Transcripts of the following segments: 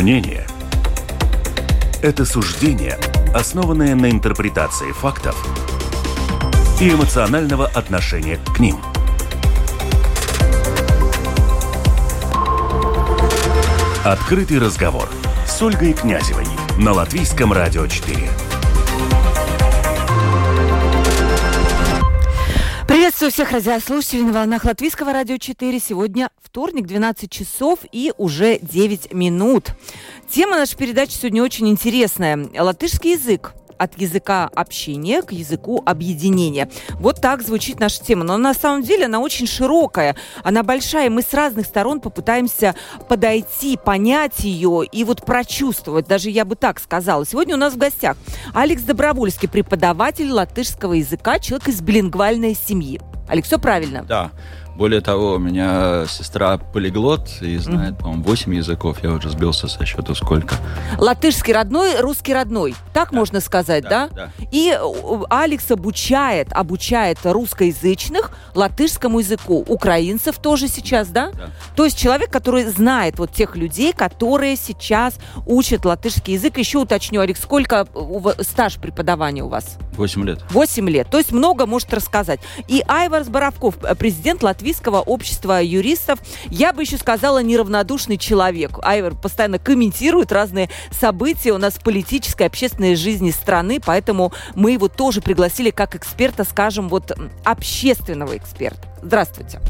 Мнение – это суждение, основанное на интерпретации фактов и эмоционального отношения к ним. Открытый разговор с Ольгой Князевой на Латвийском радио 4. Приветствую всех радиослушателей на волнах Латвийского радио 4. Сегодня вторник, 12 часов и уже 9 минут. Тема нашей передачи сегодня очень интересная. Латышский язык от языка общения к языку объединения. Вот так звучит наша тема. Но на самом деле она очень широкая, она большая. Мы с разных сторон попытаемся подойти, понять ее и вот прочувствовать. Даже я бы так сказала. Сегодня у нас в гостях Алекс Добровольский, преподаватель латышского языка, человек из билингвальной семьи. Алекс, все правильно? Да. Более того, у меня сестра полиглот и знает, mm-hmm. по-моему, 8 языков. Я уже сбился со счета сколько. Латышский родной, русский родной. Так да. можно сказать, да? да? да? И Алекс обучает, обучает русскоязычных латышскому языку. Украинцев тоже сейчас, да? да? То есть человек, который знает вот тех людей, которые сейчас учат латышский язык. Еще уточню, Алекс, сколько стаж преподавания у вас? 8 лет. 8 лет. То есть много может рассказать. И Айварс Боровков, президент Латвии Латвийского общества юристов. Я бы еще сказала, неравнодушный человек. Айвер постоянно комментирует разные события у нас в политической, общественной жизни страны, поэтому мы его тоже пригласили как эксперта, скажем, вот общественного эксперта. Здравствуйте.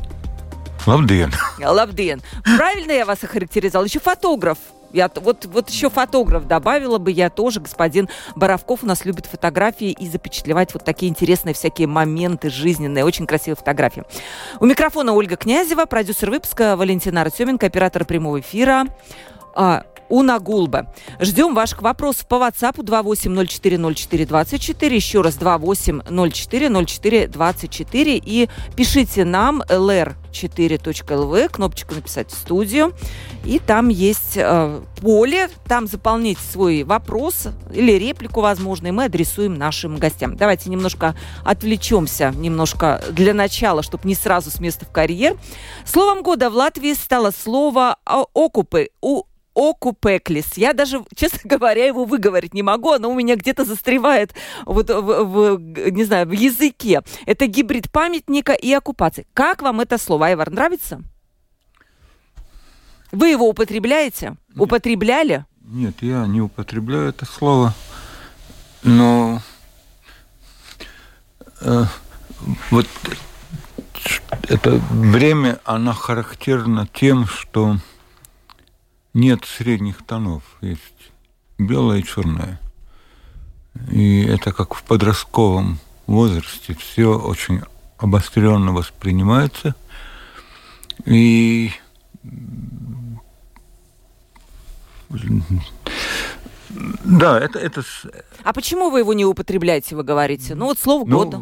Лабден. Лабден. Правильно я вас охарактеризовал? Еще фотограф. Я, вот, вот еще фотограф добавила бы я тоже. Господин Боровков у нас любит фотографии и запечатлевать вот такие интересные всякие моменты жизненные. Очень красивые фотографии. У микрофона Ольга Князева, продюсер выпуска Валентина Артеменко, оператор прямого эфира. А, Уна Гулба. Ждем ваших вопросов по WhatsApp 28040424. Еще раз 28040424. И пишите нам lr4.lv, кнопочку написать в студию. И там есть э, поле, там заполните свой вопрос или реплику, возможно, и мы адресуем нашим гостям. Давайте немножко отвлечемся, немножко для начала, чтобы не сразу с места в карьер. Словом года в Латвии стало слово «окупы». У окупеклис. Я даже, честно говоря, его выговорить не могу, оно у меня где-то застревает вот в, в, не знаю, в языке. Это гибрид памятника и оккупации. Как вам это слово, Айвар, нравится? Вы его употребляете? Нет. Употребляли? Нет, я не употребляю это слово, но э, вот это время, оно характерно тем, что нет средних тонов, есть белое и черное. И это как в подростковом возрасте все очень обостренно воспринимается. И да, это, это... А почему вы его не употребляете, вы говорите? Ну вот слово ну, года.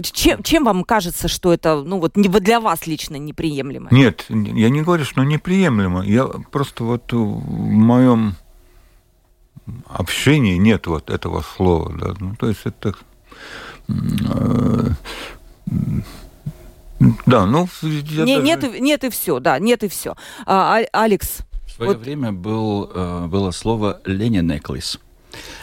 Чем, чем вам кажется, что это ну, вот, для вас лично неприемлемо? Нет, я не говорю, что неприемлемо. Я просто вот в моем общении нет вот этого слова. Да? Ну, то есть это... Э, да, ну... Не, даже... нет, нет и все, да, нет и все. А, а, Алекс? В свое вот... время был, э, было слово «ленинеклис».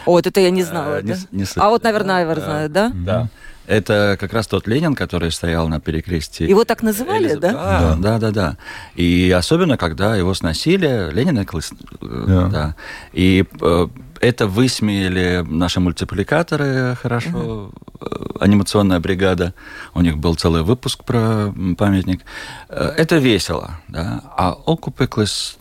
О, вот это я не знала. А, да? не, не... А вот, наверное, Айвар да, знает, да? Да. Это как раз тот Ленин, который стоял на перекрестии. Его так называли, Элизаб... да? Да, да, да, да. И особенно, когда его сносили, Ленин, да. да. И э, это высмеяли наши мультипликаторы хорошо, uh-huh. анимационная бригада, у них был целый выпуск про памятник. Э, это весело, да. А Окупеклес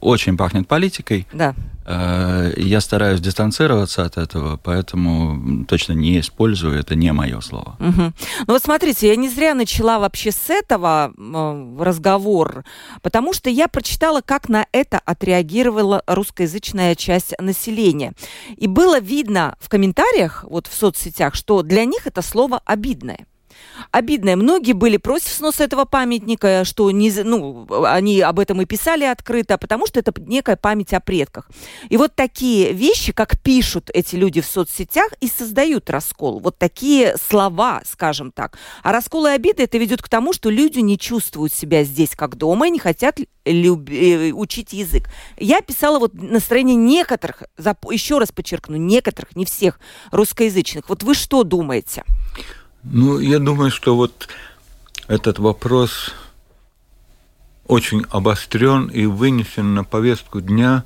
очень пахнет политикой. Да. Я стараюсь дистанцироваться от этого, поэтому точно не использую, это не мое слово. Угу. Ну вот смотрите, я не зря начала вообще с этого разговор, потому что я прочитала, как на это отреагировала русскоязычная часть населения. И было видно в комментариях, вот в соцсетях, что для них это слово обидное. Обидное. Многие были против сноса этого памятника, что не, ну, они об этом и писали открыто, потому что это некая память о предках. И вот такие вещи, как пишут эти люди в соцсетях, и создают раскол. Вот такие слова, скажем так. А раскол и обиды это ведет к тому, что люди не чувствуют себя здесь как дома и не хотят люб... Э, учить язык. Я писала вот настроение некоторых, еще раз подчеркну, некоторых, не всех русскоязычных. Вот вы что думаете? Ну, я думаю, что вот этот вопрос очень обострен и вынесен на повестку дня.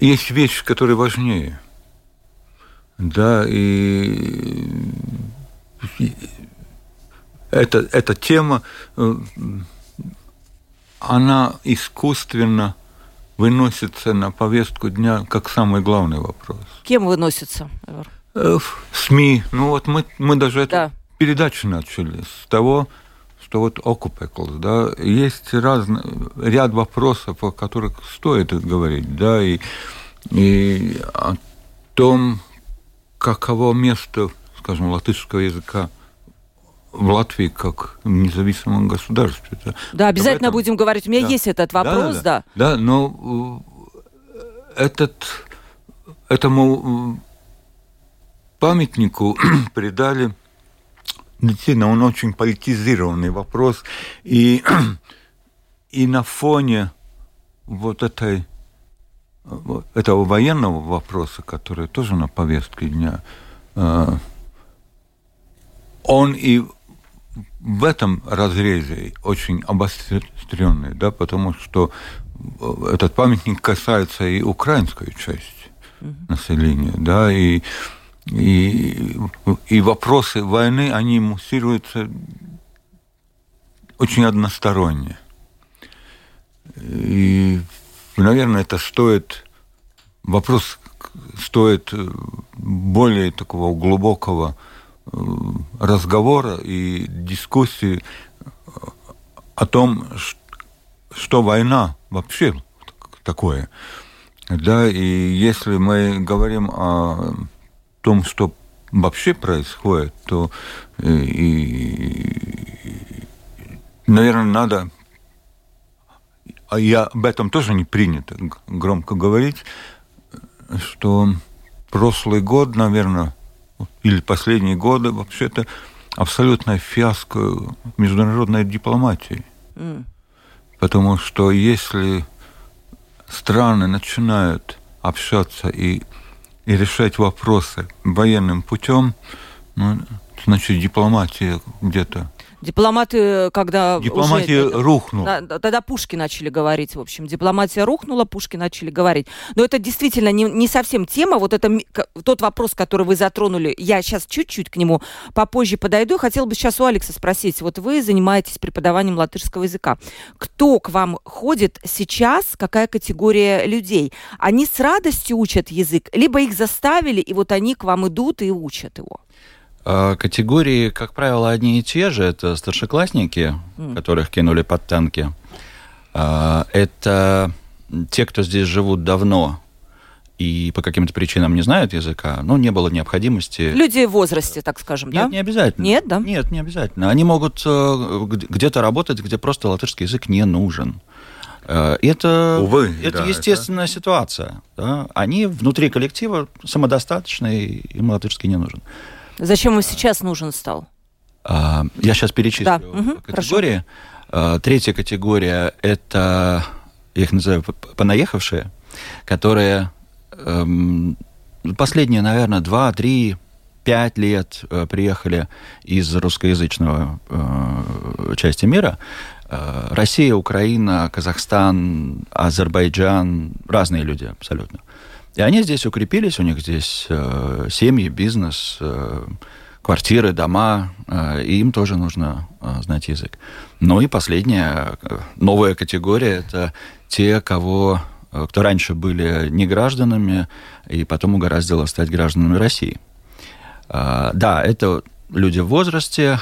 Есть вещи, которые важнее. Да, и эта, эта тема, э, она искусственно выносится на повестку дня как самый главный вопрос. Кем выносится? Э, СМИ. Ну вот мы, мы даже да. эту передачу начали с того, что вот Окупеклс, да, есть разный ряд вопросов, о которых стоит говорить, да, и, и о том, каково место, скажем, латышского языка в Латвии как в независимом государстве. Да, обязательно этом... будем говорить. У меня да. есть этот вопрос, да. Да, да. да но э, этот, этому памятнику придали действительно он очень политизированный вопрос. И и на фоне вот этой этого военного вопроса, который тоже на повестке дня, э, он и в этом разрезе очень обостренный, да, потому что этот памятник касается и украинской части населения, да, и и, и вопросы войны, они муссируются очень односторонне. И, наверное, это стоит, вопрос стоит более такого глубокого э, разговора и дискуссии о том, что война вообще такое. Да, и если мы говорим о том, что вообще происходит, то э, и, наверное, надо, а я об этом тоже не принято громко говорить, что прошлый год, наверное, или последние годы вообще-то абсолютная фиаско международной дипломатии. Mm. Потому что если страны начинают общаться и и решать вопросы военным путем, ну, значит, дипломатия где-то Дипломаты, когда Дипломатия уже, рухнула. Да, тогда пушки начали говорить, в общем. Дипломатия рухнула, пушки начали говорить. Но это действительно не, не совсем тема. Вот это тот вопрос, который вы затронули, я сейчас чуть-чуть к нему попозже подойду. Хотела бы сейчас у Алекса спросить. Вот вы занимаетесь преподаванием латышского языка. Кто к вам ходит сейчас? Какая категория людей? Они с радостью учат язык? Либо их заставили, и вот они к вам идут и учат его? А, категории, как правило, одни и те же. Это старшеклассники, mm. которых кинули под танки. А, это те, кто здесь живут давно и по каким-то причинам не знают языка, ну, не было необходимости. Люди в возрасте, так скажем, Нет, да? не обязательно. Нет, да? Нет, не обязательно. Они могут э, где-то работать, где просто латышский язык не нужен. Э, это, Увы, это да, естественная это... ситуация. Да? Они внутри коллектива самодостаточные, им латышский не нужен. Зачем он сейчас нужен стал? А, я сейчас перечислю да. угу, категории. Прошу. Третья категория – это, я их называю, понаехавшие, которые эм, последние, наверное, два, три, пять лет э, приехали из русскоязычного э, части мира. Россия, Украина, Казахстан, Азербайджан, разные люди абсолютно. И они здесь укрепились, у них здесь э, семьи, бизнес, э, квартиры, дома, э, и им тоже нужно э, знать язык. Ну и последняя э, новая категория – это те, кого, э, кто раньше были не гражданами, и потом угораздило стать гражданами России. Э, да, это люди в возрасте,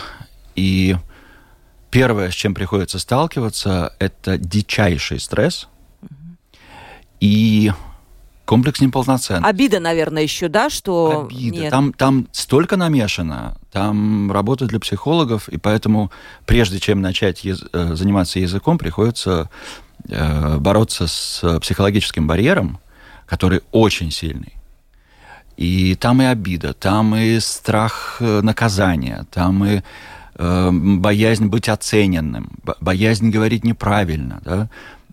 и первое, с чем приходится сталкиваться, это дичайший стресс. И комплекс неполноценный. Обида, наверное, еще, да, что Обида. Нет. Там, там столько намешано, там работа для психологов, и поэтому прежде чем начать яз... Э, заниматься языком, приходится э, бороться с психологическим барьером, который очень сильный. И там и обида, там и страх э, наказания, там и э, боязнь быть оцененным, боязнь говорить неправильно. Да?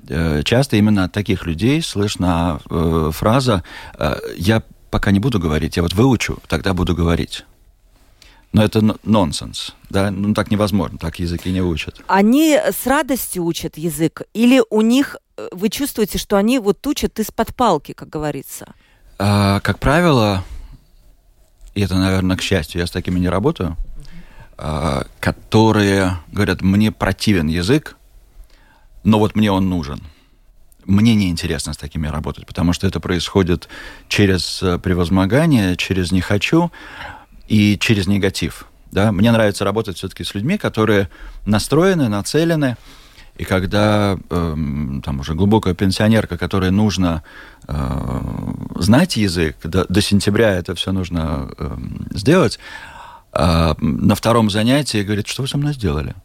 Э, часто именно от таких людей слышна э, фраза э, «я пока не буду говорить, я вот выучу, тогда буду говорить». Но это нонсенс, да, ну так невозможно, так языки не учат. Они с радостью учат язык, или у них вы чувствуете, что они вот учат из-под палки, как говорится? А, как правило, и это, наверное, к счастью, я с такими не работаю, а, которые говорят, мне противен язык, но вот мне он нужен. Мне неинтересно с такими работать, потому что это происходит через э, превозмогание, через «не хочу» и через негатив. Да? Мне нравится работать все-таки с людьми, которые настроены, нацелены, и когда э, там уже глубокая пенсионерка, которой нужно э, знать язык, до, до сентября это все нужно э, сделать, э, на втором занятии говорит, что вы со мной сделали?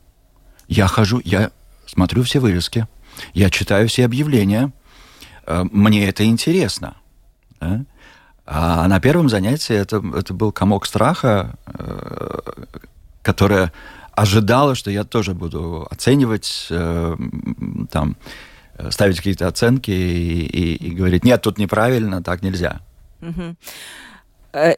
Я хожу, я смотрю все вывески, я читаю все объявления, э, мне это интересно. Да? А на первом занятии это, это был комок страха, э, которая ожидала, что я тоже буду оценивать, э, там, ставить какие-то оценки и, и, и говорить, нет, тут неправильно, так нельзя.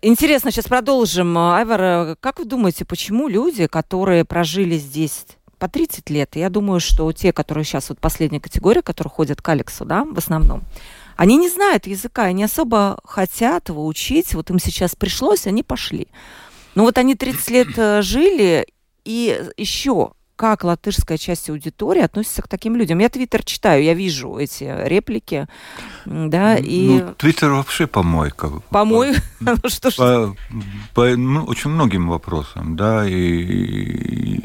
Интересно, сейчас продолжим. Айвар, как вы думаете, почему люди, которые прожили здесь по 30 лет, я думаю, что те, которые сейчас вот последняя категория, которые ходят к Алексу, да, в основном, они не знают языка, они особо хотят его учить, вот им сейчас пришлось, они пошли. Но вот они 30 лет э, жили, и еще как латышская часть аудитории относится к таким людям. Я Твиттер читаю, я вижу эти реплики, да, и... Ну, Твиттер вообще помойка. Помойка? Ну, что ж... По, по ну, очень многим вопросам, да, и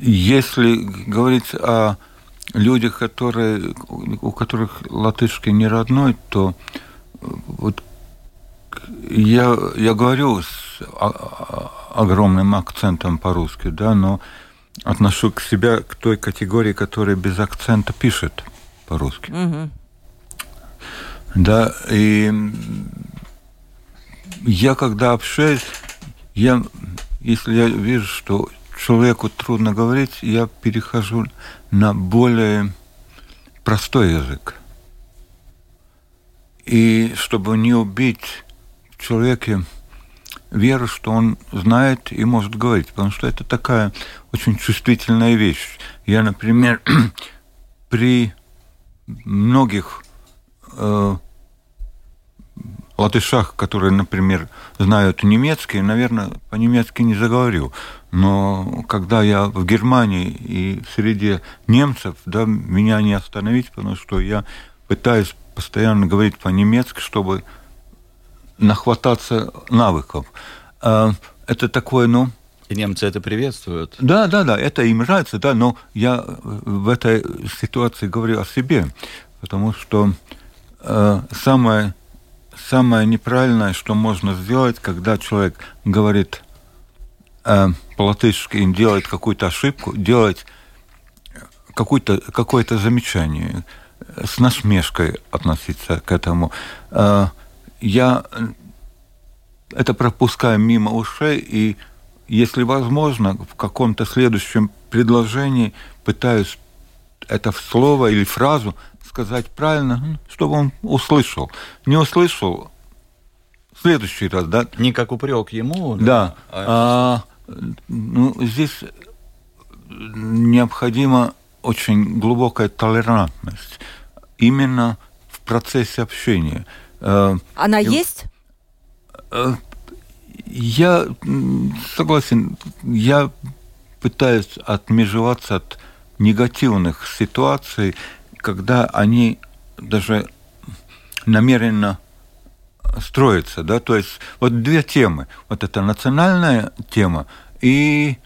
если говорить о людях, которые, у которых латышский не родной, то вот я, я говорю с огромным акцентом по-русски, да, но отношу к себя к той категории, которая без акцента пишет по-русски. Угу. Да, и я когда общаюсь, я, если я вижу, что человеку трудно говорить, я перехожу на более простой язык. И чтобы не убить в человеке веру, что он знает и может говорить, потому что это такая очень чувствительная вещь. Я, например, при многих э, латышах, которые, например, знают немецкий, наверное, по-немецки не заговорю. Но когда я в Германии и среди немцев, да, меня не остановить, потому что я пытаюсь постоянно говорить по-немецки, чтобы нахвататься навыков. А, это такое, ну... И немцы это приветствуют. Да, да, да, это им нравится, да, но я в этой ситуации говорю о себе, потому что э, самое самое неправильное, что можно сделать, когда человек говорит э, по-латышски и делает какую-то ошибку, делать какое-то какое замечание, с насмешкой относиться к этому. Э, я это пропускаю мимо ушей и, если возможно, в каком-то следующем предложении пытаюсь это слово или фразу сказать правильно, чтобы он услышал. Не услышал, в следующий раз, да? Не как упрек ему. Да. А, а, ну, здесь необходима очень глубокая толерантность именно в процессе общения. Э, Она И, есть? Э, я согласен. Я пытаюсь отмежеваться от негативных ситуаций когда они даже намеренно строятся, да, то есть вот две темы, вот это национальная тема и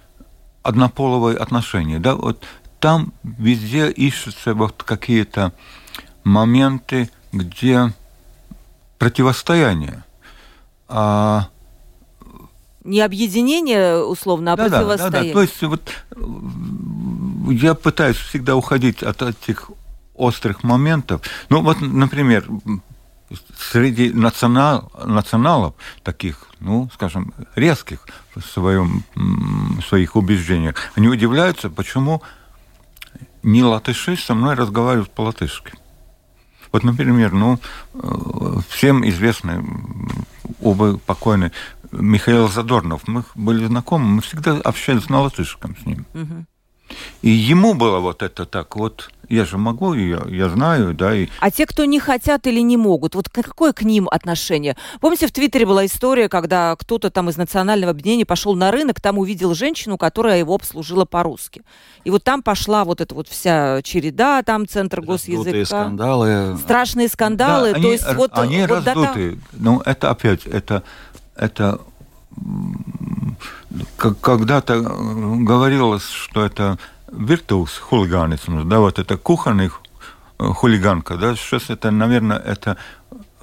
однополовые отношения, да, вот там везде ищутся вот какие-то моменты, где противостояние. А не объединение, условно, а да, противостояние. Да, да, да. То есть вот я пытаюсь всегда уходить от этих острых моментов. Ну вот, например, среди национал, националов, таких, ну, скажем, резких в, своем, в своих убеждениях, они удивляются, почему не латыши со мной разговаривают по-латышски. Вот, например, ну, э, всем известный, оба покойный Михаил Задорнов. Мы были знакомы, мы всегда общались на латышском с ним. Угу. И ему было вот это так вот, я же могу, я, я знаю, да. И... А те, кто не хотят или не могут, вот какое к ним отношение? Помните, в Твиттере была история, когда кто-то там из национального объединения пошел на рынок, там увидел женщину, которая его обслужила по-русски. И вот там пошла вот эта вот вся череда, там центр госязыка. скандалы. Страшные скандалы. Да, то есть вот, они вот раздутые. До... Ну, это опять, это, это когда-то говорилось, что это виртуоз хулиганизм, да, вот это кухонный э, хулиганка, да, сейчас это, наверное, это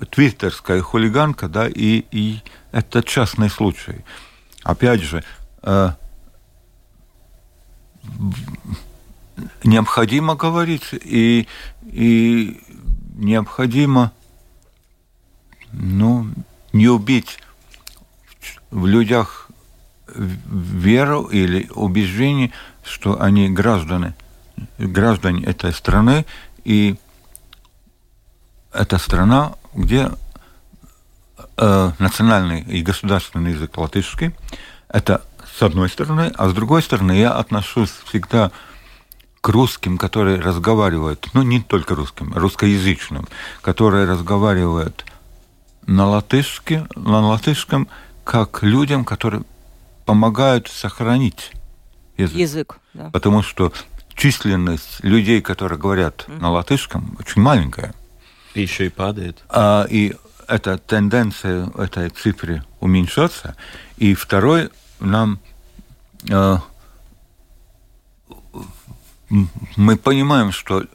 твиттерская хулиганка, да, и, и это частный случай. Опять же, э, необходимо говорить и, и необходимо ну, не убить в людях веру или убеждение, что они граждане, граждане этой страны, и это страна, где э, национальный и государственный язык латышский, это с одной стороны, а с другой стороны я отношусь всегда к русским, которые разговаривают, ну не только русским, русскоязычным, которые разговаривают на латышке, на латышском, как людям, которые помогают сохранить язык. Язык, да. Потому что численность людей, которые говорят mm-hmm. на латышском, очень маленькая. И еще и падает. А, и эта тенденция этой цифры уменьшаться. И второй, нам э, мы понимаем, что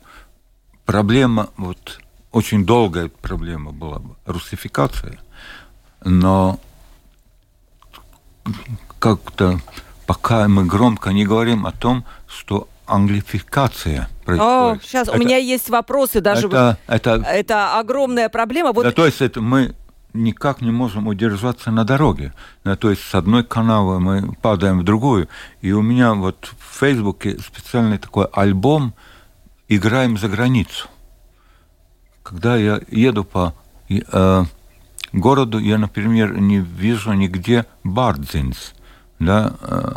проблема, вот очень долгая проблема была русификация, но как-то пока мы громко не говорим о том, что англификация происходит. О, сейчас это, у меня есть вопросы даже. Это, это, это огромная проблема. Вот... Да, то есть это мы никак не можем удержаться на дороге. Да, то есть с одной канавы мы падаем в другую. И у меня вот в Фейсбуке специальный такой альбом «Играем за границу». Когда я еду по э, городу, я, например, не вижу нигде бардзинс да, э,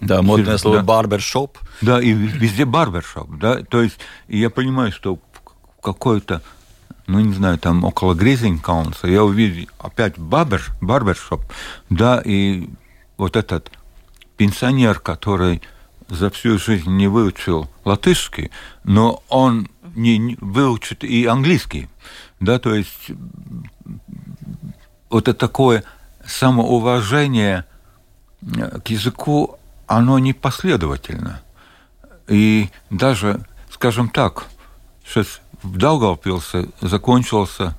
да, модное слово да. барбершоп. Да, и везде барбершоп, да, то есть я понимаю, что какой-то, ну, не знаю, там около Гризинкаунса я увидел опять барбер, барбершоп, да, и вот этот пенсионер, который за всю жизнь не выучил латышский, но он не выучит и английский, да, то есть вот это такое самоуважение – к языку, оно непоследовательно. И даже, скажем так, сейчас в Даугавпилсе закончился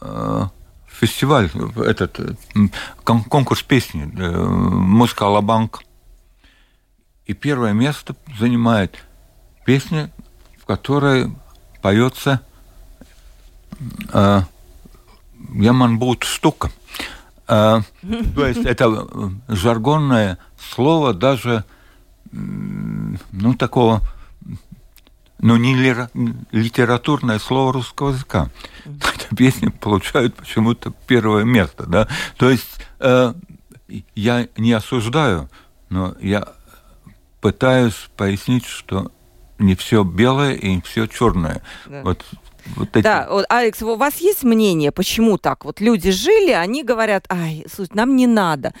э, фестиваль, этот э, конкурс песни э, «Музыка Алабанк». И первое место занимает песня, в которой поется э, «Яман будет штука». А, то есть это э, жаргонное слово даже, ну, такого, ну, не литературное слово русского языка. Эта песня получает почему-то первое место, да. То есть э, я не осуждаю, но я пытаюсь пояснить, что не все белое и не все черное. Да. Вот вот эти... Да, вот, Алекс, у вас есть мнение, почему так? Вот люди жили, они говорят, ай, слушай, нам не надо.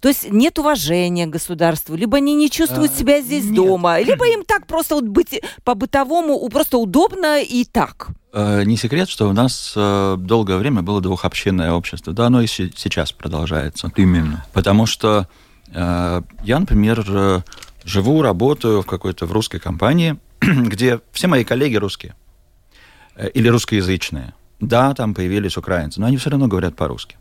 То есть нет уважения к государству, либо они не чувствуют а, себя здесь нет. дома, либо им так просто вот быть по-бытовому просто удобно и так. Э, не секрет, что у нас э, долгое время было двухобщинное общество. Да, оно и сейчас продолжается. Именно. Потому что э, я, например, живу, работаю в какой-то в русской компании, где все мои коллеги русские. Э, или русскоязычные. Да, там появились украинцы, но они все равно говорят по-русски.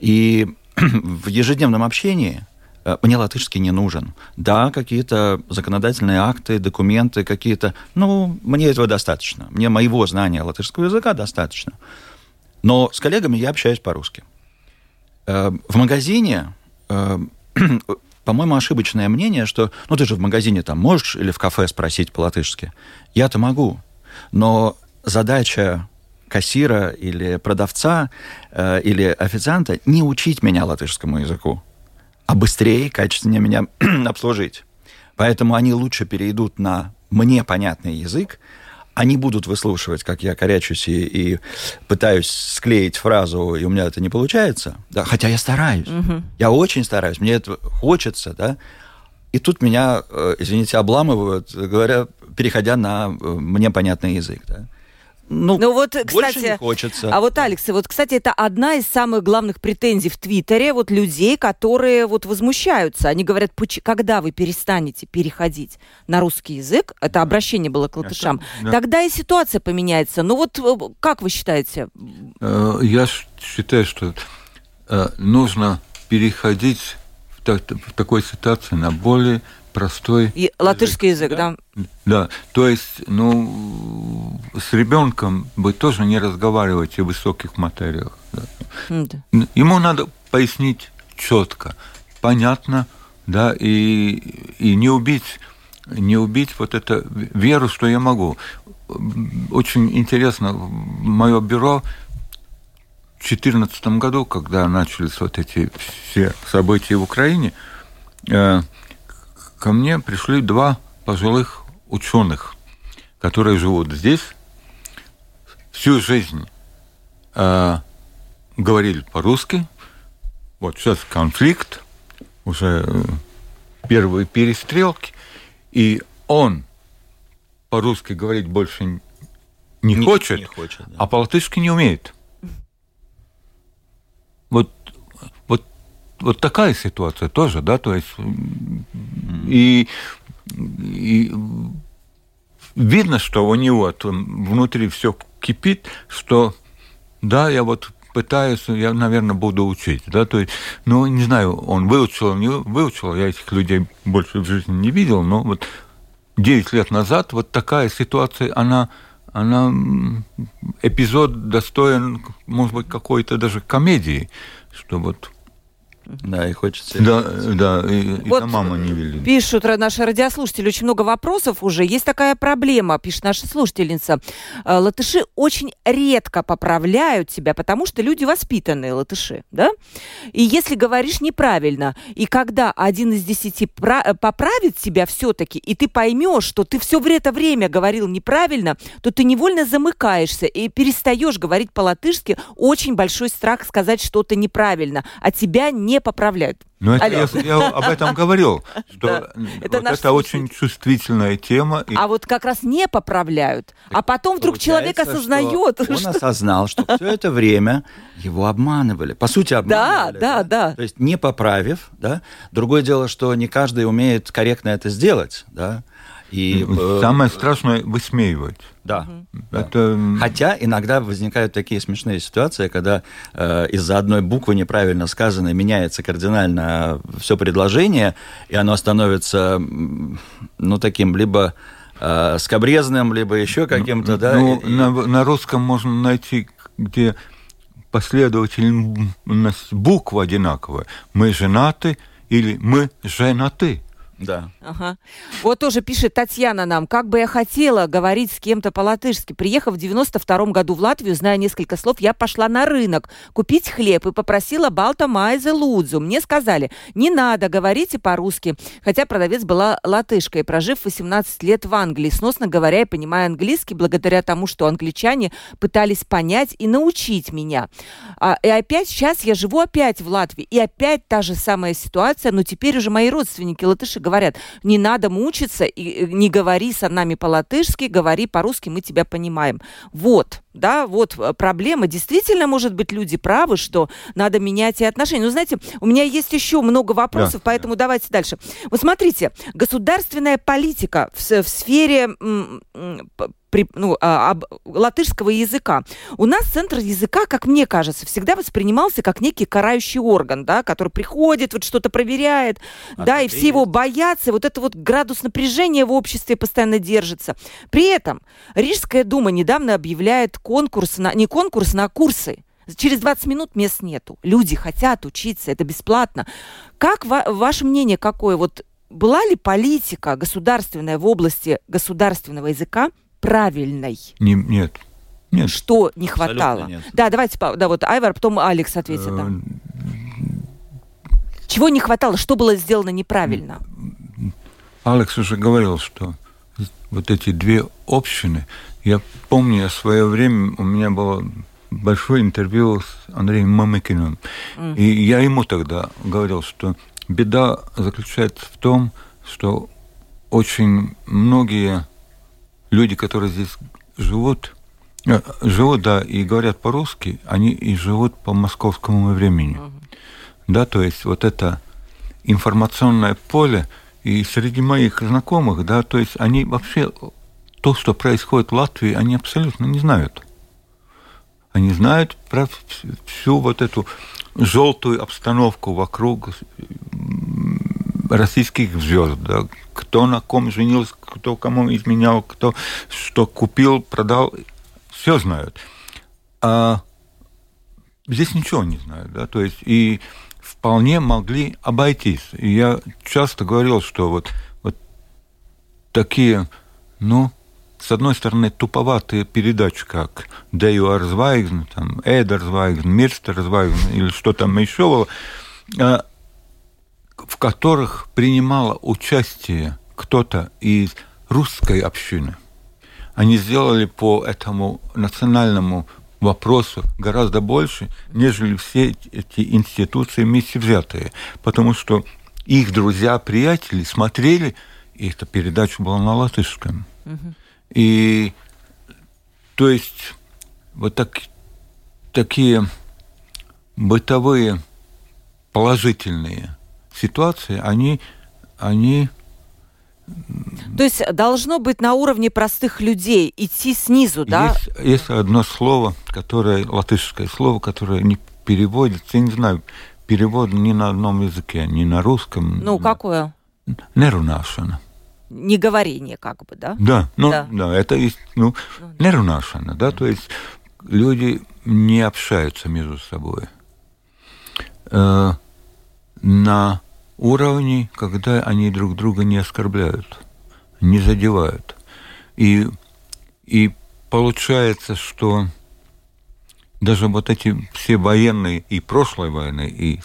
И в ежедневном общении э, мне латышский не нужен. Да, какие-то законодательные акты, документы какие-то, ну, мне этого достаточно. Мне моего знания латышского языка достаточно. Но с коллегами я общаюсь по-русски. Э, в магазине, по-моему, ошибочное мнение, что, ну, ты же в магазине там можешь или в кафе спросить по-латышски. Я-то могу. Но задача кассира или продавца э, или официанта не учить меня латышскому языку, а быстрее и качественнее меня обслужить. Поэтому они лучше перейдут на мне понятный язык, они будут выслушивать, как я корячусь и, и пытаюсь склеить фразу, и у меня это не получается. Да, хотя я стараюсь. Угу. Я очень стараюсь, мне это хочется, да. И тут меня, э, извините, обламывают, говоря, переходя на э, мне понятный язык, да ну, ну вот, кстати, не хочется. А вот, Алекс, вот, кстати, это одна из самых главных претензий в Твиттере вот людей, которые вот возмущаются. Они говорят, когда вы перестанете переходить на русский язык, это обращение было к латышам, да. тогда и ситуация поменяется. Ну вот э, как вы считаете? Э, я считаю, что э, нужно переходить в такой ситуации на более простой и латышский язык, да? да? Да, то есть, ну, с ребенком вы тоже не разговариваете в высоких материях. Да. Да. Ему надо пояснить четко, понятно, да, и, и не убить, не убить вот эту веру, что я могу. Очень интересно, мое бюро в 2014 году, когда начались вот эти все события в Украине, э, ко мне пришли два пожилых ученых, которые живут здесь, всю жизнь э, говорили по-русски. Вот сейчас конфликт, уже э, первые перестрелки, и он по-русски говорить больше не, не хочет, не хочет да. а по-латышски не умеет. Вот, вот, вот такая ситуация тоже, да, то есть и, и видно, что у него внутри все кипит, что да, я вот пытаюсь, я, наверное, буду учить, да, то есть, ну, не знаю, он выучил, не выучил, я этих людей больше в жизни не видел, но вот 9 лет назад вот такая ситуация, она, она эпизод достоин, может быть, какой-то даже комедии, что вот да, и хочется... Да, да, и, вот и мама не вели. Пишут наши радиослушатели, очень много вопросов уже. Есть такая проблема, пишет наша слушательница. Э, латыши очень редко поправляют себя, потому что люди воспитанные латыши, да? И если говоришь неправильно, и когда один из десяти э, поправит себя все-таки, и ты поймешь, что ты все это время говорил неправильно, то ты невольно замыкаешься и перестаешь говорить по-латышски. Очень большой страх сказать что-то неправильно, а тебя не поправляют. Ну, это я, я об этом говорил, что да, это, вот это очень чувствительная тема. И... А вот как раз не поправляют. Так а потом вдруг человек осознает. Что он осознал, что все это время его обманывали. По сути, обманывали. Да, да, да. То есть не поправив, да. Другое дело, что не каждый умеет корректно это сделать, да. И, э, Самое страшное высмеивать. Да. Это... Хотя иногда возникают такие смешные ситуации, когда э, из-за одной буквы неправильно сказанной меняется кардинально все предложение, и оно становится, ну, таким либо э, скобрезным, либо еще каким-то, да. Ну, на, на русском можно найти, где последовательность букв одинаковая. Мы женаты или мы женаты. Да. Ага. Вот тоже пишет Татьяна нам, как бы я хотела говорить с кем-то по-латышски. Приехав в 92 году в Латвию, зная несколько слов, я пошла на рынок купить хлеб и попросила Балта Майзе Лудзу. Мне сказали, не надо, говорите по-русски. Хотя продавец была латышкой, прожив 18 лет в Англии, сносно говоря и понимая английский, благодаря тому, что англичане пытались понять и научить меня. А, и опять сейчас я живу опять в Латвии, и опять та же самая ситуация, но теперь уже мои родственники латыши говорят, не надо мучиться, и не говори со нами по-латышски, говори по-русски, мы тебя понимаем. Вот, да, вот э, проблема. Действительно, может быть, люди правы, что надо менять и отношения. Но знаете, у меня есть еще много вопросов, да, поэтому да. давайте дальше. Вот смотрите, государственная политика в, в сфере при, ну, а, об, латышского языка. У нас центр языка, как мне кажется, всегда воспринимался как некий карающий орган, да, который приходит, вот что-то проверяет, а да, и все его боятся, вот это вот градус напряжения в обществе постоянно держится. При этом Рижская дума недавно объявляет конкурс, на, не конкурс, на курсы. Через 20 минут мест нету. Люди хотят учиться, это бесплатно. Как ва- ваше мнение какое? Вот была ли политика государственная в области государственного языка правильной? Не, нет. Нет. Что не хватало? Нет. Да, давайте, да, вот Айвар, потом Алекс ответит. Да. Э, Чего не хватало? Что было сделано неправильно? Алекс уже говорил, что вот эти две общины, я помню, в свое время у меня было большое интервью с Андреем Мамыкиным, mm. и я ему тогда говорил, что беда заключается в том, что очень многие люди, которые здесь живут, э, живут, да, и говорят по-русски, они и живут по московскому времени. Uh-huh. Да, то есть вот это информационное поле, и среди моих знакомых, да, то есть они вообще то, что происходит в Латвии, они абсолютно не знают. Они знают про всю вот эту желтую обстановку вокруг российских звезд, да, кто на ком женился, кто кому изменял, кто что купил, продал, все знают. А здесь ничего не знают, да, то есть и вполне могли обойтись. И я часто говорил, что вот, вот такие, ну, с одной стороны, туповатые передачи, как Дею Арзвайгн, там, Эдер Звайгн, Мирстер Звайгн или что там еще было, а, в которых принимало участие кто-то из русской общины. Они сделали по этому национальному вопросу гораздо больше, нежели все эти институции вместе взятые, потому что их друзья, приятели смотрели, и эта передача была на латышском. Угу. И то есть вот так, такие бытовые положительные ситуации, они, они то есть должно быть на уровне простых людей, идти снизу, да? Есть, есть одно слово, которое, латышское слово, которое не переводится, я не знаю, перевод ни на одном языке, ни на русском. Ну, какое? Нерунашана неговорение, как бы, да? Да, ну, да, да это есть, ну, ну нерунашана, да, то есть люди не общаются между собой э, на уровне, когда они друг друга не оскорбляют, не задевают. И, и получается, что даже вот эти все военные и прошлой войны, и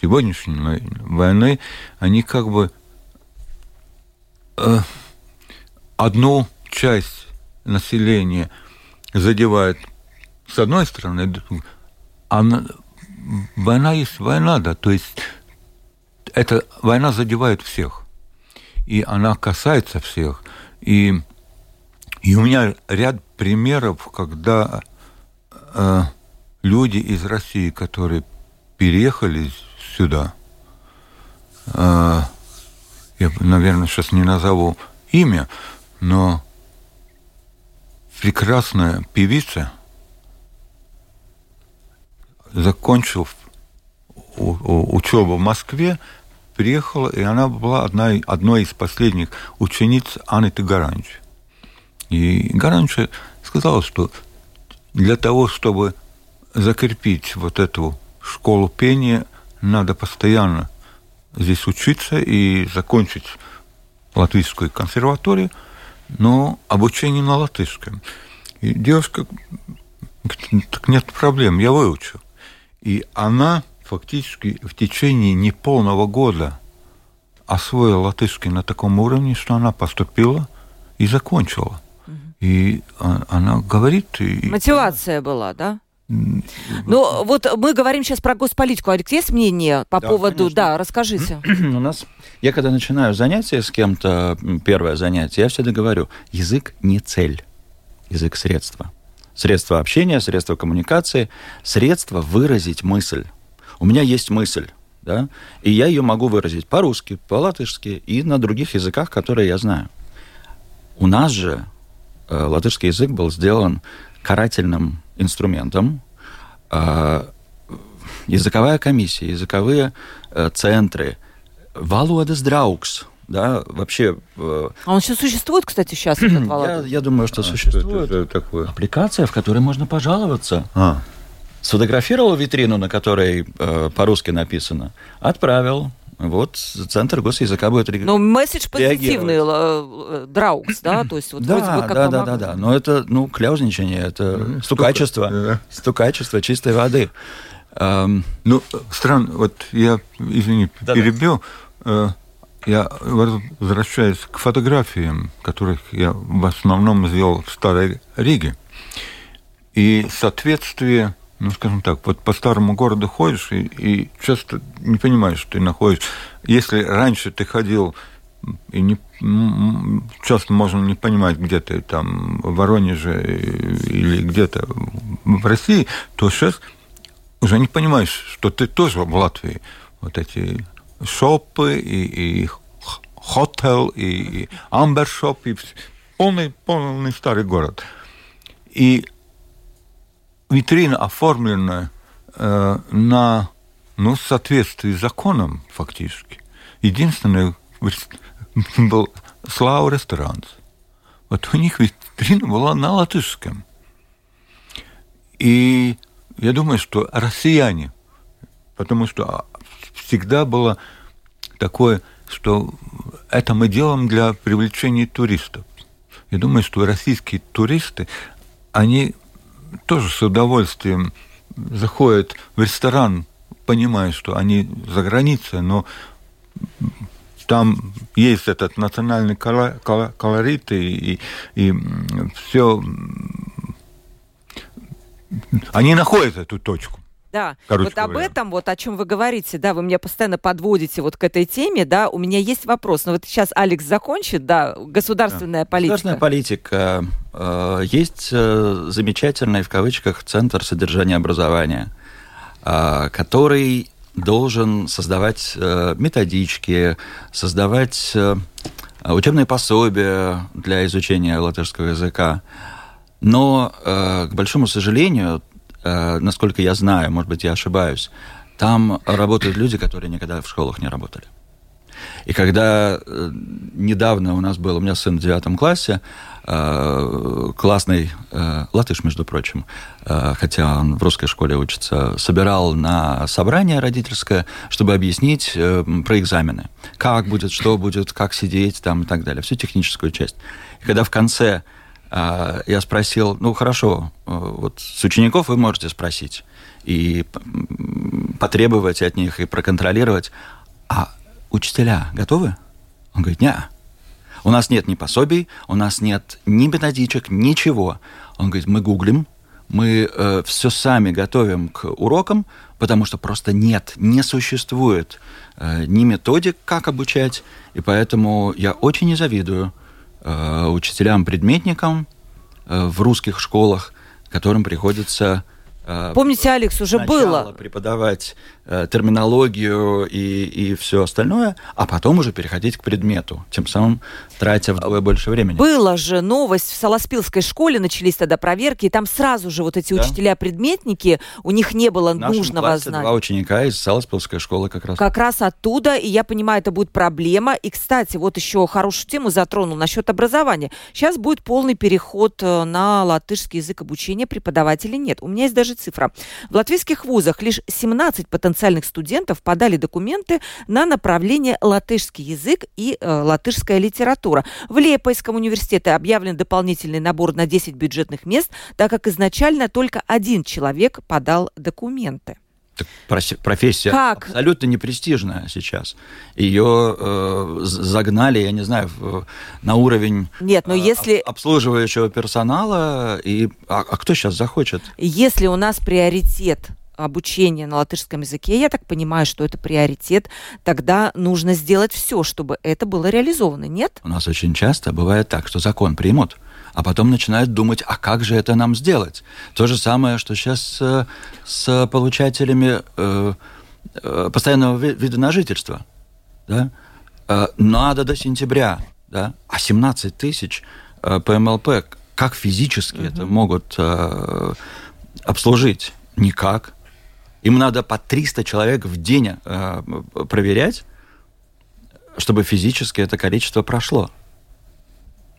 сегодняшней войны, они как бы Э, одну часть населения задевает с одной стороны, а война есть война, да, то есть эта война задевает всех, и она касается всех. И, и у меня ряд примеров, когда э, люди из России, которые переехали сюда, э, я, наверное, сейчас не назову имя, но прекрасная певица, закончив учебу в Москве, приехала, и она была одной, одной из последних учениц Анны Гаранчи. И Гаранчи сказала, что для того, чтобы закрепить вот эту школу пения, надо постоянно здесь учиться и закончить латвийскую консерваторию, но обучение на латышском. И девушка так нет проблем, я выучу. И она фактически в течение неполного года освоила латышский на таком уровне, что она поступила и закончила. И а, она говорит... Мотивация была, да? Ну, вот мы говорим сейчас про госполитику. Алекс, есть мнение по да, поводу... Конечно. Да, расскажите. У нас... Я когда начинаю занятие с кем-то, первое занятие, я всегда говорю, язык не цель, язык средство. Средство общения, средство коммуникации, средство выразить мысль. У меня есть мысль, да, и я ее могу выразить по-русски, по-латышски и на других языках, которые я знаю. У нас же латышский язык был сделан карательным инструментом. Языковая комиссия, языковые центры, Валодас Драукс, да, вообще... А он сейчас существует, кстати, сейчас, этот я, я думаю, что а, существует. Что это такое? Аппликация, в которой можно пожаловаться. А. Сфотографировал витрину, на которой э, по-русски написано, отправил, вот центр госязыка будет реагировать. Ну, месседж позитивный, э, э, драукс, да? То есть вот да, вроде бы как да, да, да, да. Но это, ну, кляузничание, это стукачество, да. стукачество чистой воды. Um, ну, странно, вот я, извини, да, перебил. Да. Я возвращаюсь к фотографиям, которых я в основном сделал в Старой Риге. И соответствие ну, скажем так, вот по старому городу ходишь и, и часто не понимаешь, что ты находишься. Если раньше ты ходил и не, часто можно не понимать, где ты там в Воронеже или где-то в России, то сейчас уже не понимаешь, что ты тоже в Латвии. Вот эти шопы и, и хотел, и, и амбершоп, и полный, полный старый город. И витрина оформлена э, на ну, соответствии с законом фактически. Единственное, был Слава ресторан. Вот у них витрина была на латышском. И я думаю, что россияне, потому что всегда было такое, что это мы делаем для привлечения туристов. Я думаю, что российские туристы, они тоже с удовольствием заходят в ресторан, понимая, что они за границей, но там есть этот национальный колорит и, и, и все. Они находят эту точку. Да, Короче вот об говоря. этом, вот о чем вы говорите, да, вы меня постоянно подводите вот к этой теме, да, у меня есть вопрос, но вот сейчас Алекс закончит, да, государственная да. политика. Государственная политика. Э, есть э, замечательный, в кавычках, Центр содержания образования, э, который должен создавать методички, создавать учебные пособия для изучения латышского языка. Но, к большому сожалению, насколько я знаю, может быть, я ошибаюсь, там работают люди, которые никогда в школах не работали. И когда э, недавно у нас был, у меня сын в девятом классе, э, классный э, латыш, между прочим, э, хотя он в русской школе учится, собирал на собрание родительское, чтобы объяснить э, про экзамены. Как будет, что будет, как сидеть там и так далее, всю техническую часть. И когда в конце я спросил, ну хорошо, э, вот с учеников вы можете спросить и потребовать от них и проконтролировать, а учителя готовы? Он говорит, нет. У нас нет ни пособий, у нас нет ни методичек, ничего. Он говорит, мы гуглим, мы э, все сами готовим к урокам, потому что просто нет, не существует э, ни методик, как обучать, и поэтому я очень не завидую учителям-предметникам э, в русских школах, которым приходится Э, Помните, Алекс, уже было. преподавать э, терминологию и, и все остальное, а потом уже переходить к предмету, тем самым тратя вдвое больше времени. Была же новость в Солоспилской школе, начались тогда проверки, и там сразу же вот эти да? учителя-предметники, у них не было в нужного классе знания. два ученика из Солоспилской школы как раз. Как раз оттуда, и я понимаю, это будет проблема. И, кстати, вот еще хорошую тему затронул насчет образования. Сейчас будет полный переход э, на латышский язык обучения, преподавателей нет. У меня есть даже цифра. В латвийских вузах лишь 17 потенциальных студентов подали документы на направление латышский язык и э, латышская литература. В Лепойском университете объявлен дополнительный набор на 10 бюджетных мест, так как изначально только один человек подал документы профессия как? абсолютно непрестижная сейчас. Ее э, загнали, я не знаю, в, на уровень Нет, но э, если... обслуживающего персонала. И, а, а кто сейчас захочет? Если у нас приоритет обучения на латышском языке, я так понимаю, что это приоритет, тогда нужно сделать все, чтобы это было реализовано, нет? У нас очень часто бывает так, что закон примут, а потом начинают думать, а как же это нам сделать? То же самое, что сейчас с, с получателями э, э, постоянного вида на жительство. Да? Э, надо до сентября, да? а 17 тысяч э, по МЛП как физически угу. это могут э, обслужить? Никак. Им надо по 300 человек в день э, проверять, чтобы физически это количество прошло.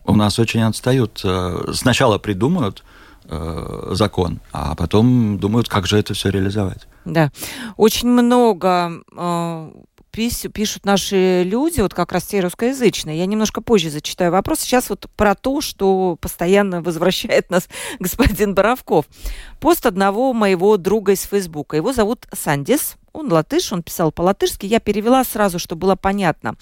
У нас очень отстают. Э, сначала придумают э, закон, а потом думают, как же это все реализовать. Да, очень много э, пишут наши люди, вот как раз те русскоязычные. Я немножко позже зачитаю вопрос. Сейчас вот про то, что постоянно возвращает нас господин Боровков. Пост одного моего друга из Фейсбука. Его зовут Сандис. Он латыш, он писал по-латышски. Я перевела сразу, чтобы было понятно.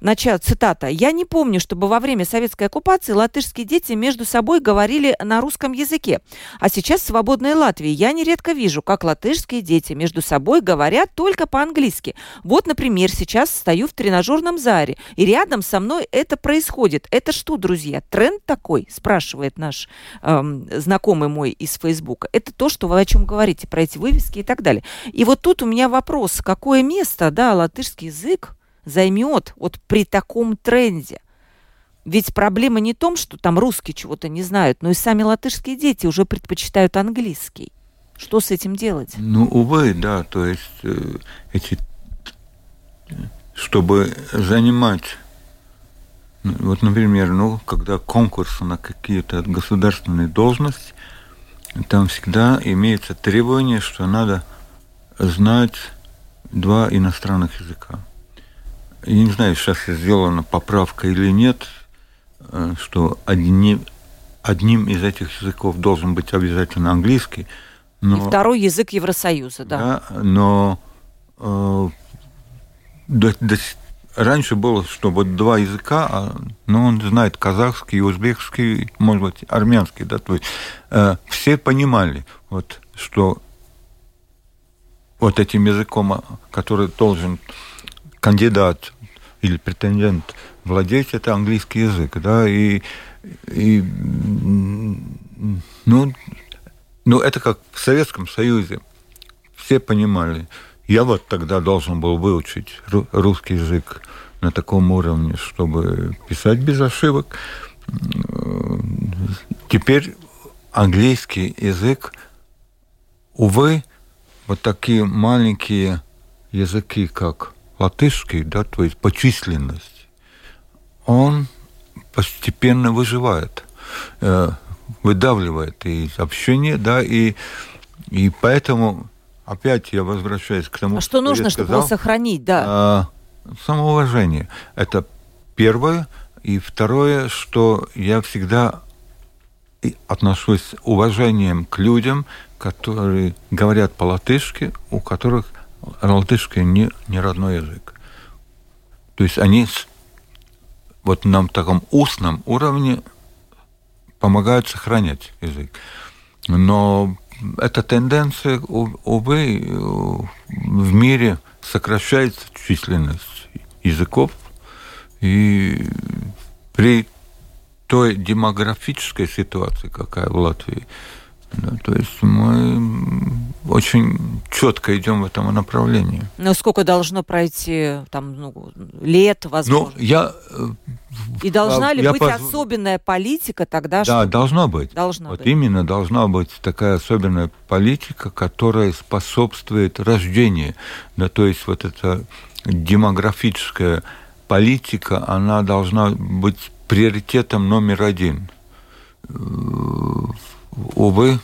Начало, цитата. «Я не помню, чтобы во время советской оккупации латышские дети между собой говорили на русском языке. А сейчас в свободной Латвии я нередко вижу, как латышские дети между собой говорят только по-английски. Вот, например, сейчас стою в тренажерном зале, и рядом со мной это происходит. Это что, друзья, тренд такой?» спрашивает наш эм, знакомый мой из Фейсбука. Это то, что вы о чем говорите, про эти вывески и так далее. И вот тут у меня вопрос, какое место, да, латышский язык займет вот при таком тренде. Ведь проблема не в том, что там русские чего-то не знают, но и сами латышские дети уже предпочитают английский. Что с этим делать? Ну, увы, да, то есть э, эти, чтобы занимать, ну, вот, например, ну, когда конкурс на какие-то государственные должности, там всегда имеется требование, что надо знать два иностранных языка. Я не знаю, сейчас сделана поправка или нет, э, что одни, одним из этих языков должен быть обязательно английский. Но, И второй язык Евросоюза, да. да но э, до, до, раньше было, что вот два языка, а, ну, он знает казахский, узбекский, может быть, армянский, да, то есть э, все понимали, вот, что вот этим языком, который должен кандидат или претендент владеть, это английский язык, да, и, и ну, ну, это как в Советском Союзе. Все понимали. Я вот тогда должен был выучить русский язык на таком уровне, чтобы писать без ошибок. Теперь английский язык, увы, вот такие маленькие языки, как латышский, да, то есть по численности, он постепенно выживает, э, выдавливает из общения, да, и, и поэтому опять я возвращаюсь к тому, а что, что нужно, чтобы его сохранить, да? Э, самоуважение. Это первое. И второе, что я всегда отношусь уважением к людям, которые говорят по-латышски, у которых латышский не, не родной язык. То есть они вот на таком устном уровне помогают сохранять язык. Но эта тенденция, увы, в мире сокращается численность языков, и при той демографической ситуации, какая в Латвии, да, то есть мы очень четко идем в этом направлении. Но сколько должно пройти там ну, лет, возможно? Ну, я э, и должна ли я быть поз... особенная политика тогда? Да, что... должно быть. Должно вот быть. именно должна быть такая особенная политика, которая способствует рождению. Да, то есть вот эта демографическая политика, она должна быть приоритетом номер один э, увы.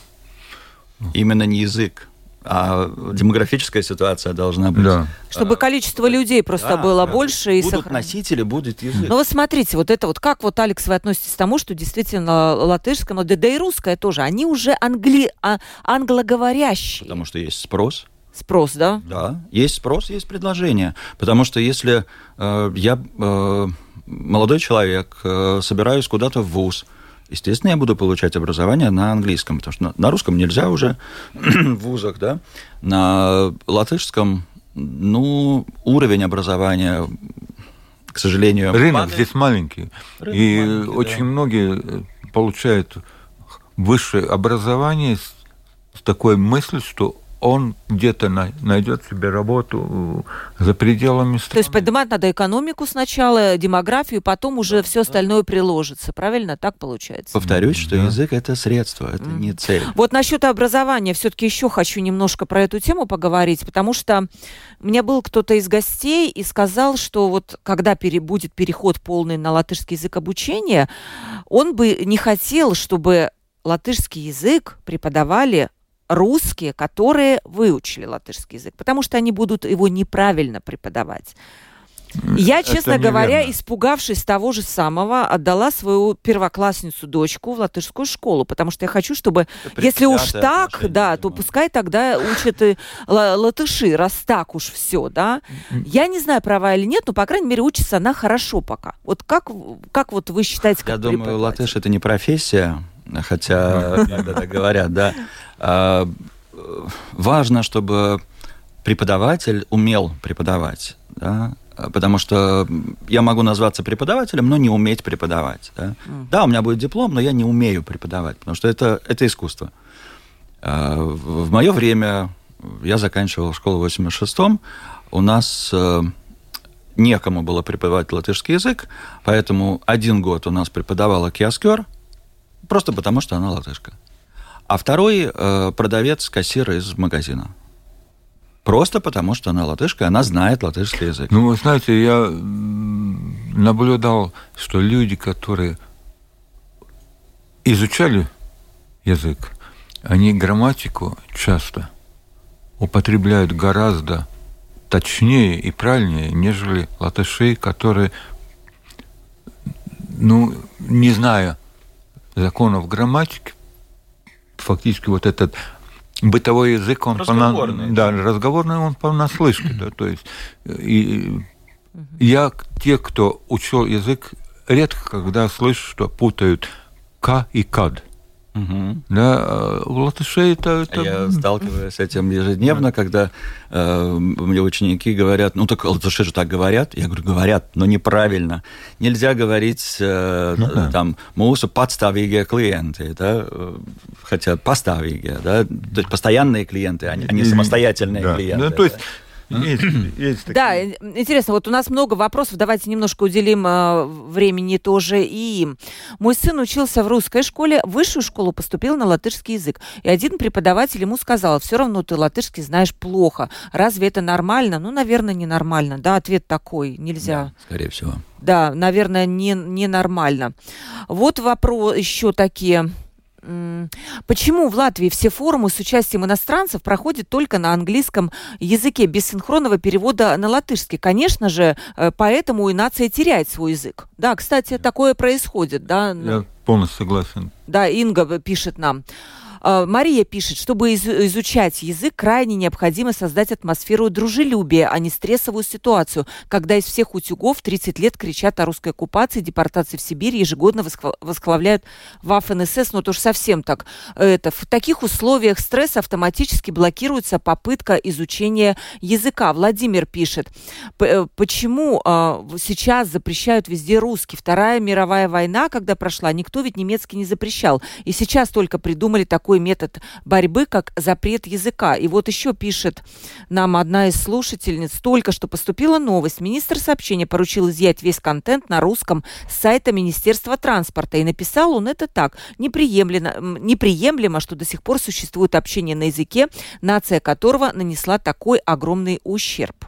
Именно не язык, а демографическая ситуация должна быть. Да. Чтобы количество людей просто да, было да. больше. И будут сохран... носители, будет язык. Ну вот смотрите, вот это вот, как вот, Алекс, вы относитесь к тому, что действительно латышское, да, да и русское тоже, они уже англи... а, англоговорящие. Потому что есть спрос. Спрос, да? Да, есть спрос, есть предложение. Потому что если э, я э, молодой человек, э, собираюсь куда-то в ВУЗ, естественно, я буду получать образование на английском, потому что на русском нельзя уже в вузах, да, на латышском, ну, уровень образования, к сожалению... Рынок падает. здесь маленький, Рынок и маленький, очень да. многие э, получают высшее образование с такой мыслью, что он где-то найдет себе работу за пределами страны. То есть поднимать надо экономику сначала, демографию, потом уже все остальное приложится. Правильно? Так получается? Повторюсь, что да. язык это средство, это mm. не цель. Вот насчет образования все-таки еще хочу немножко про эту тему поговорить, потому что у меня был кто-то из гостей и сказал, что вот когда пере, будет переход полный на латышский язык обучения, он бы не хотел, чтобы латышский язык преподавали русские, которые выучили латышский язык, потому что они будут его неправильно преподавать. Я, честно Это говоря, неверно. испугавшись того же самого, отдала свою первоклассницу дочку в латышскую школу, потому что я хочу, чтобы, если уж так, да, то пускай тогда учат и латыши, раз так уж все, да. Я не знаю, права или нет, но, по крайней мере, учится она хорошо пока. Вот как, как вот вы считаете, как Я думаю, латыш – это не профессия, хотя так говорят, да. А, важно, чтобы преподаватель умел преподавать, да, потому что я могу назваться преподавателем, но не уметь преподавать. Да, mm. да у меня будет диплом, но я не умею преподавать, потому что это, это искусство. А, в мое время, я заканчивал школу в 86-м, у нас э, некому было преподавать латышский язык, поэтому один год у нас преподавала киоскер, просто потому что она латышка. А второй э, продавец, кассир из магазина. Просто потому, что она латышка, она знает латышский язык. Ну, вы знаете, я наблюдал, что люди, которые изучали язык, они грамматику часто употребляют гораздо точнее и правильнее, нежели латыши, которые, ну, не зная законов грамматики, фактически вот этот бытовой язык, он разговорный, пона... да, разговорный он понаслышке, да, то есть и я те, кто учил язык, редко когда слышу, что путают к и кад. Угу. Да, у латышей это, это... Я сталкиваюсь с этим ежедневно, когда э, мне ученики говорят, ну так латыши же так говорят. Я говорю, говорят, но неправильно. Нельзя говорить э, ну, да. там mūsu подставиgie клиенты, да, хотя поставиgie, да, то есть постоянные клиенты, они, они самостоятельные да. клиенты. Ну, то есть есть, есть да, интересно, вот у нас много вопросов, давайте немножко уделим э, времени тоже и им. Мой сын учился в русской школе, в высшую школу поступил на латышский язык. И один преподаватель ему сказал, все равно ты латышский знаешь плохо. Разве это нормально? Ну, наверное, ненормально. Да, ответ такой, нельзя. Да, скорее всего. Да, наверное, не, ненормально. Вот вопрос еще такие Почему в Латвии все форумы с участием иностранцев проходят только на английском языке, без синхронного перевода на латышский? Конечно же, э, поэтому и нация теряет свой язык. Да, кстати, такое происходит, да? Я полностью согласен. Да, Инга пишет нам. А, Мария пишет, чтобы изучать язык, крайне необходимо создать атмосферу дружелюбия, а не стрессовую ситуацию, когда из всех утюгов 30 лет кричат о русской оккупации, депортации в Сибирь, ежегодно восклавляют Waffen-СС, но ну, то уж совсем так. Это, в таких условиях стресса автоматически блокируется попытка изучения языка. Владимир пишет, э, почему а, сейчас запрещают везде русский? Вторая мировая война, когда прошла, никто ведь немецкий не запрещал. И сейчас только придумали такой такой метод борьбы, как запрет языка. И вот еще пишет нам одна из слушательниц, только что поступила новость. Министр сообщения поручил изъять весь контент на русском с сайта Министерства транспорта. И написал он это так. Неприемлемо, неприемлемо, что до сих пор существует общение на языке, нация которого нанесла такой огромный ущерб.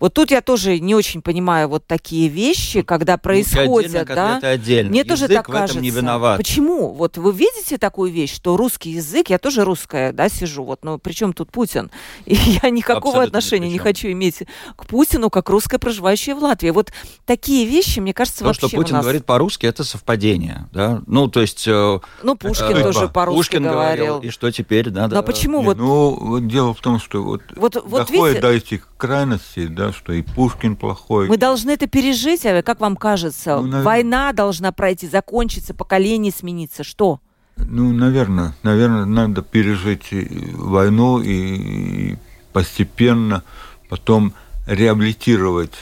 Вот тут я тоже не очень понимаю вот такие вещи, когда происходят, отдельно, да? Это отдельно. Мне Язык тоже так в кажется. Этом не виноват. Почему? Вот вы видите такую вещь, что русский язык, я тоже русская, да, сижу, вот, но при чем тут Путин? И я никакого Абсолютно отношения не хочу иметь к Путину, как русская, проживающая в Латвии. Вот такие вещи, мне кажется, то, вообще что Путин нас... говорит по-русски, это совпадение, да? Ну, то есть... Э, ну, Пушкин э, тоже по-русски Пушкин говорил. говорил. И что теперь, да? Но почему вот... Ну, вот дело в том, что вот, вот, вот доходит видите... до этих крайностей, да, что и Пушкин плохой. Мы должны это пережить, а как вам кажется? Ну, наверное... Война должна пройти, закончиться, поколение смениться. Что? Ну, наверное, наверное, надо пережить войну и постепенно потом реабилитировать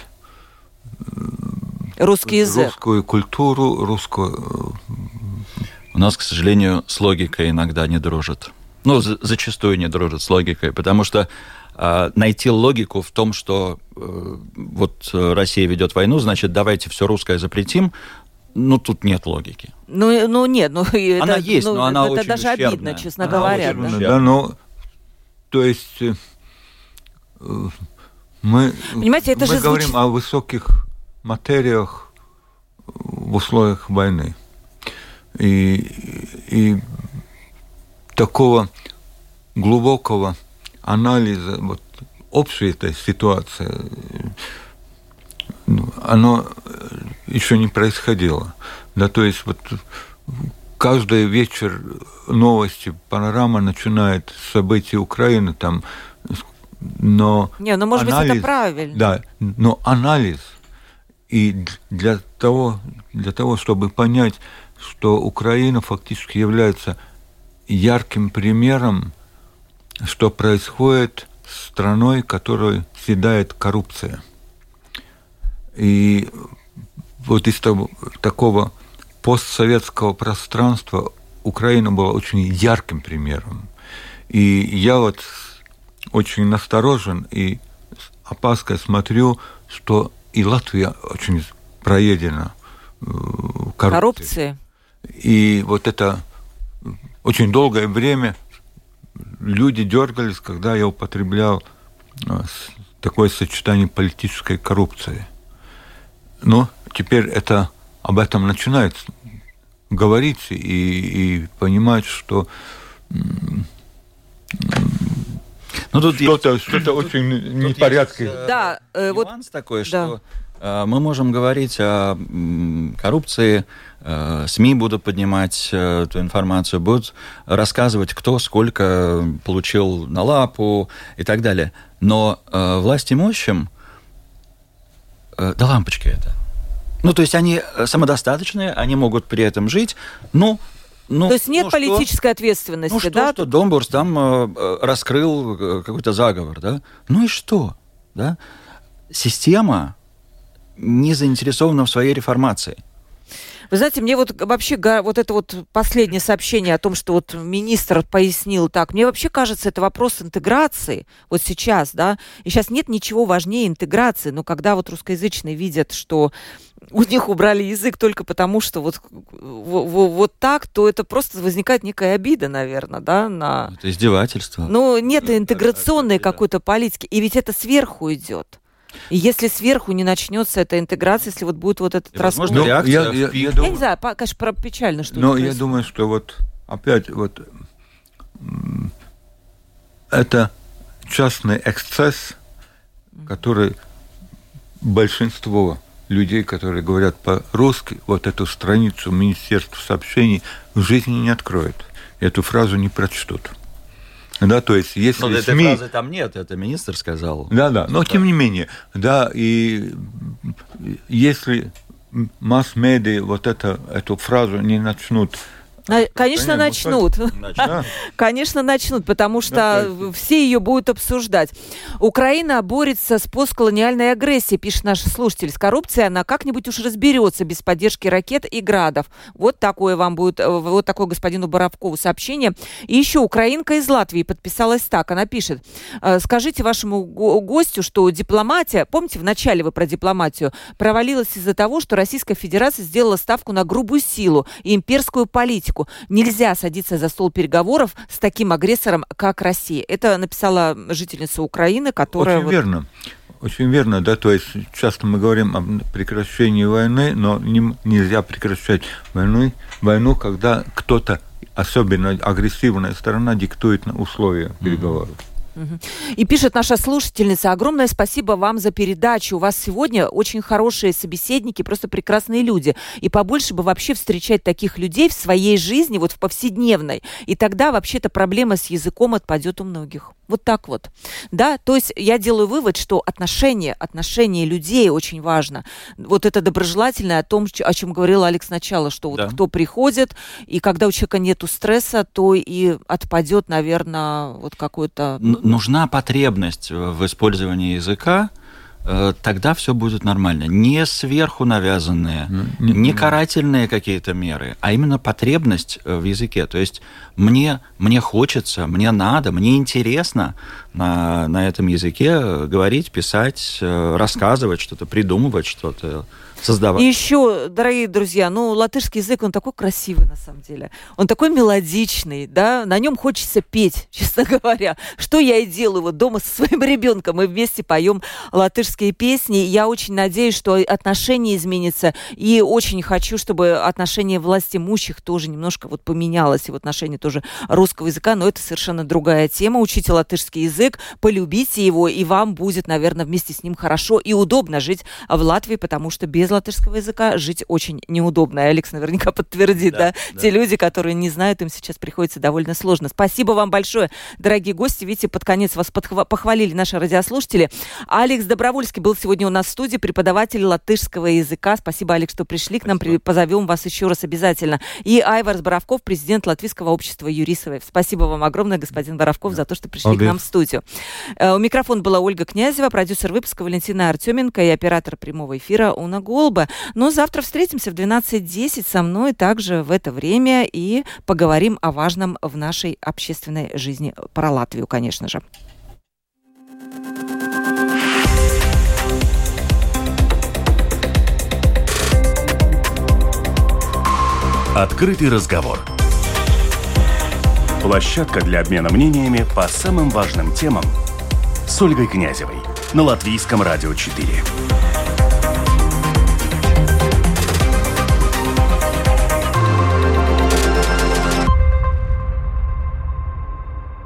русский язык, русскую культуру, русскую. У нас, к сожалению, с логикой иногда не дружит. ну, зачастую не дружат с логикой, потому что э, найти логику в том, что э, вот Россия ведет войну, значит, давайте все русское запретим, ну, тут нет логики. Ну, ну нет, ну... Она это, есть, ну, но она это очень даже ущербная. обидно, честно она говоря. Да, да ну, то есть э, мы, Понимаете, это мы же говорим звучит... о высоких материях в условиях войны. И, и такого глубокого анализа вот, общей этой ситуации оно еще не происходило. Да, то есть вот каждый вечер новости, панорама начинает с событий Украины, там, но... Не, ну, может анализ, быть, это правильно. Да, но анализ, и для того, для того, чтобы понять, что Украина фактически является ярким примером, что происходит с страной, которой съедает коррупция. И вот из того, такого постсоветского пространства Украина была очень ярким примером. И я вот очень насторожен и с опаской смотрю, что и Латвия очень проедена э, коррупцией. И вот это очень долгое время люди дергались, когда я употреблял э, такое сочетание политической коррупции. Но теперь это об этом начинают говорить и, и понимать, что ну, тут что-то, есть, что-то очень непорядке. Есть, э, да, э, вот такой, что э, мы можем говорить о коррупции, э, СМИ будут поднимать э, эту информацию, будут рассказывать, кто сколько получил на лапу и так далее. Но э, власть имущим э, до лампочки это. Ну, то есть они э, самодостаточные, они могут при этом жить, но ну, То есть нет ну, политической что, ответственности, ну, что, да? что Домбурс там э, э, раскрыл э, какой-то заговор, да? Ну и что, да? Система не заинтересована в своей реформации. Вы знаете, мне вот вообще вот это вот последнее сообщение о том, что вот министр пояснил так, мне вообще кажется, это вопрос интеграции вот сейчас, да, и сейчас нет ничего важнее интеграции, но когда вот русскоязычные видят, что у них убрали язык только потому, что вот, вот, вот так, то это просто возникает некая обида, наверное, да, на... Это издевательство. Ну, нет интеграционной какой-то политики, и ведь это сверху идет. И если сверху не начнется эта интеграция, если вот будет вот этот раскол... Ну, я, я, я, я, думаю, я не знаю, конечно, про печально, что Но я думаю, что вот опять вот это частный эксцесс, который большинство людей, которые говорят по-русски, вот эту страницу Министерства сообщений в жизни не откроют. Эту фразу не прочтут. Да, то есть если Но этой фразы там нет, это министр сказал. Да, да, но тем не менее, да, и если масс-медиа вот это, эту фразу не начнут Конечно, начнут. Конечно, начнут, потому что все ее будут обсуждать. Украина борется с постколониальной агрессией, пишет наш слушатель. С коррупцией она как-нибудь уж разберется без поддержки ракет и градов. Вот такое вам будет, э, вот такое господину Боровкову сообщение. И еще украинка из Латвии подписалась так. Она пишет, «Э, скажите вашему гостю, что дипломатия, помните, в начале вы про дипломатию, провалилась из-за того, что Российская Федерация сделала ставку на грубую силу и имперскую политику политику. Нельзя садиться за стол переговоров с таким агрессором, как Россия. Это написала жительница Украины, которая... Очень вот... верно. Очень верно, да, то есть часто мы говорим о прекращении войны, но не, нельзя прекращать войну, войну, когда кто-то, особенно агрессивная сторона, диктует условия переговоров. Mm-hmm. И пишет наша слушательница, огромное спасибо вам за передачу. У вас сегодня очень хорошие собеседники, просто прекрасные люди. И побольше бы вообще встречать таких людей в своей жизни, вот в повседневной. И тогда вообще-то проблема с языком отпадет у многих. Вот так вот. Да, то есть я делаю вывод, что отношения, отношения людей очень важно. Вот это доброжелательное о том, о чем говорил Алекс сначала, что вот да. кто приходит, и когда у человека нету стресса, то и отпадет, наверное, вот какой-то... Нужна потребность в использовании языка, э, тогда все будет нормально. Не сверху навязанные, не, не карательные какие-то меры, а именно потребность в языке. То есть мне, мне хочется, мне надо, мне интересно на, на этом языке говорить, писать, рассказывать что-то, придумывать что-то создавать. И еще, дорогие друзья, ну, латышский язык, он такой красивый на самом деле. Он такой мелодичный, да, на нем хочется петь, честно говоря. Что я и делаю вот дома со своим ребенком. Мы вместе поем латышские песни. Я очень надеюсь, что отношения изменятся. И очень хочу, чтобы отношение власти имущих тоже немножко вот поменялось. И в отношении тоже русского языка. Но это совершенно другая тема. Учите латышский язык, полюбите его, и вам будет, наверное, вместе с ним хорошо и удобно жить в Латвии, потому что без латышского языка жить очень неудобно. И Алекс наверняка подтвердит, да, да? да? Те люди, которые не знают, им сейчас приходится довольно сложно. Спасибо вам большое, дорогие гости. Видите, под конец вас похвалили наши радиослушатели. Алекс Добровольский был сегодня у нас в студии, преподаватель латышского языка. Спасибо, Алекс, что пришли Спасибо. к нам. Позовем вас еще раз обязательно. И Айвар Боровков, президент Латвийского общества юрисовой. Спасибо вам огромное, господин Боровков, да. за то, что пришли Обе. к нам в студию. Э, у микрофона была Ольга Князева, продюсер выпуска Валентина Артеменко и оператор прямого эфира Уна Голуба. Но завтра встретимся в 12.10 со мной также в это время и поговорим о важном в нашей общественной жизни про Латвию, конечно же. Открытый разговор. Площадка для обмена мнениями по самым важным темам с Ольгой Князевой на Латвийском радио 4.